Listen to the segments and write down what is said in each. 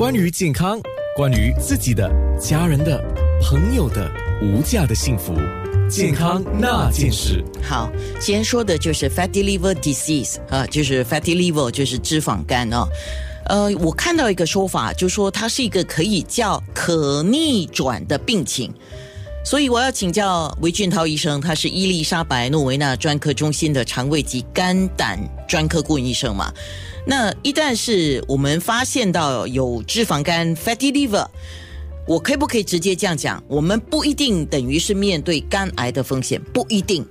关于健康，关于自己的、家人的、朋友的无价的幸福，健康那件事。好，先说的就是 fatty liver disease 啊，就是 fatty liver 就是脂肪肝哦。呃，我看到一个说法，就说它是一个可以叫可逆转的病情，所以我要请教韦俊涛医生，他是伊丽莎白诺维纳专科中心的肠胃及肝胆专科顾问医生嘛。那一旦是我们发现到有脂肪肝 fatty liver，我可不可以直接这样讲？我们不一定等于是面对肝癌的风险，不一定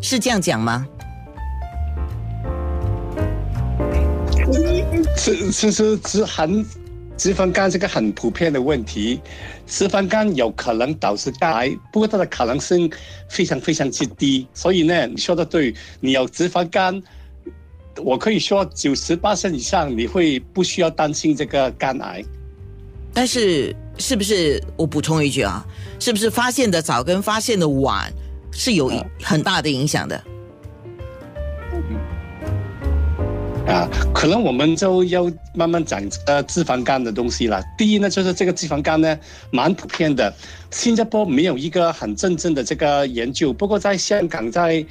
是这样讲吗？其其实脂含脂肪肝是个很普遍的问题，脂肪肝有可能导致肝癌，不过它的可能性非常非常之低。所以呢，你说的对，你有脂肪肝，我可以说九十八以上你会不需要担心这个肝癌。但是是不是我补充一句啊？是不是发现的早跟发现的晚是有很大的影响的？啊，可能我们就要慢慢讲呃脂肪肝的东西了。第一呢，就是这个脂肪肝呢蛮普遍的，新加坡没有一个很真正的这个研究，不过在香港在。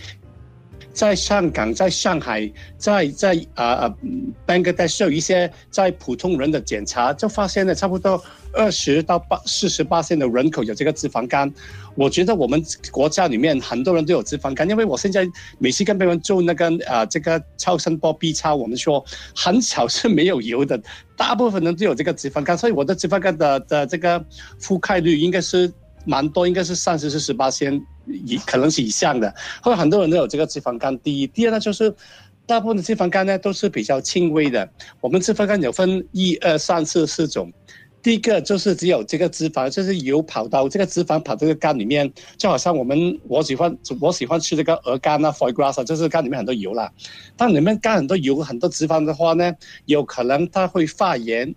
在香港、在上海、在在啊啊，Bangladesh 有一些在普通人的检查，就发现了差不多二十到八四十八线的人口有这个脂肪肝。我觉得我们国家里面很多人都有脂肪肝，因为我现在每次跟别人做那个啊这个超声波 B 超，我们说很少是没有油的，大部分人都有这个脂肪肝，所以我的脂肪肝的的这个覆盖率应该是。蛮多，应该是三十至十八先以可能是以上的，或者很多人都有这个脂肪肝。第一，第二呢，就是大部分的脂肪肝呢都是比较轻微的。我们脂肪肝有分一二三四四种，第一个就是只有这个脂肪，就是油跑到这个脂肪跑这个肝里面，就好像我们我喜欢我喜欢吃这个鹅肝啊，foie gras 就是肝里面很多油啦。当里面肝很多油、很多脂肪的话呢，有可能它会发炎。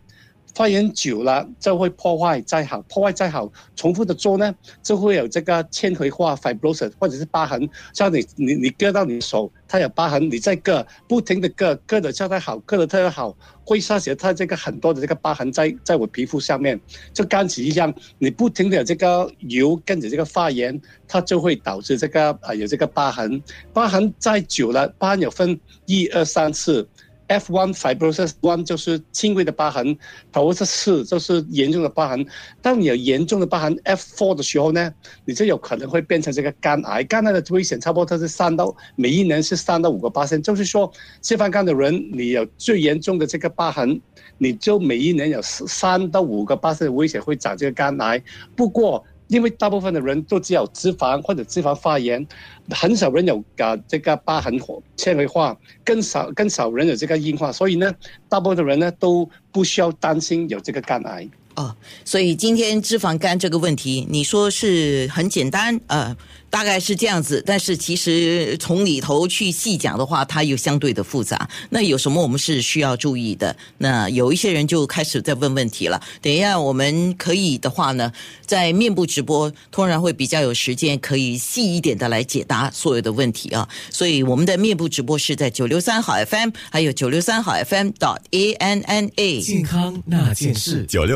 发炎久了就会破坏再好，破坏再好，重复的做呢，就会有这个纤维化 fibrosis 或者是疤痕。像你你你割到你手，它有疤痕，你再割，不停的割，割的特别好，割的特别好，会杀死它这个很多的这个疤痕在在我皮肤上面，就干起一样，你不停的有这个油跟着这个发炎，它就会导致这个啊有这个疤痕，疤痕再久了，疤痕有分一二三次。F1 fibrosis one 就是轻微的疤痕，fibrosis 四就是严重的疤痕。当你有严重的疤痕 F4 的时候呢，你就有可能会变成这个肝癌。肝癌的危险差不多它是三到每一年是三到五个八千，就是说脂肪肝的人，你有最严重的这个疤痕，你就每一年有三到五个八千的危险会长这个肝癌。不过，因为大部分的人都只有脂肪或者脂肪发炎，很少人有啊这个疤痕纤维化，更少更少人有这个硬化，所以呢，大部分的人呢都不需要担心有这个肝癌。哦，所以今天脂肪肝这个问题，你说是很简单，呃，大概是这样子。但是其实从里头去细讲的话，它又相对的复杂。那有什么我们是需要注意的？那有一些人就开始在问问题了。等一下我们可以的话呢，在面部直播，突然会比较有时间，可以细一点的来解答所有的问题啊。所以我们的面部直播是在九六三好 FM，还有九六三好 FM dot A N N A 健康那件事九六。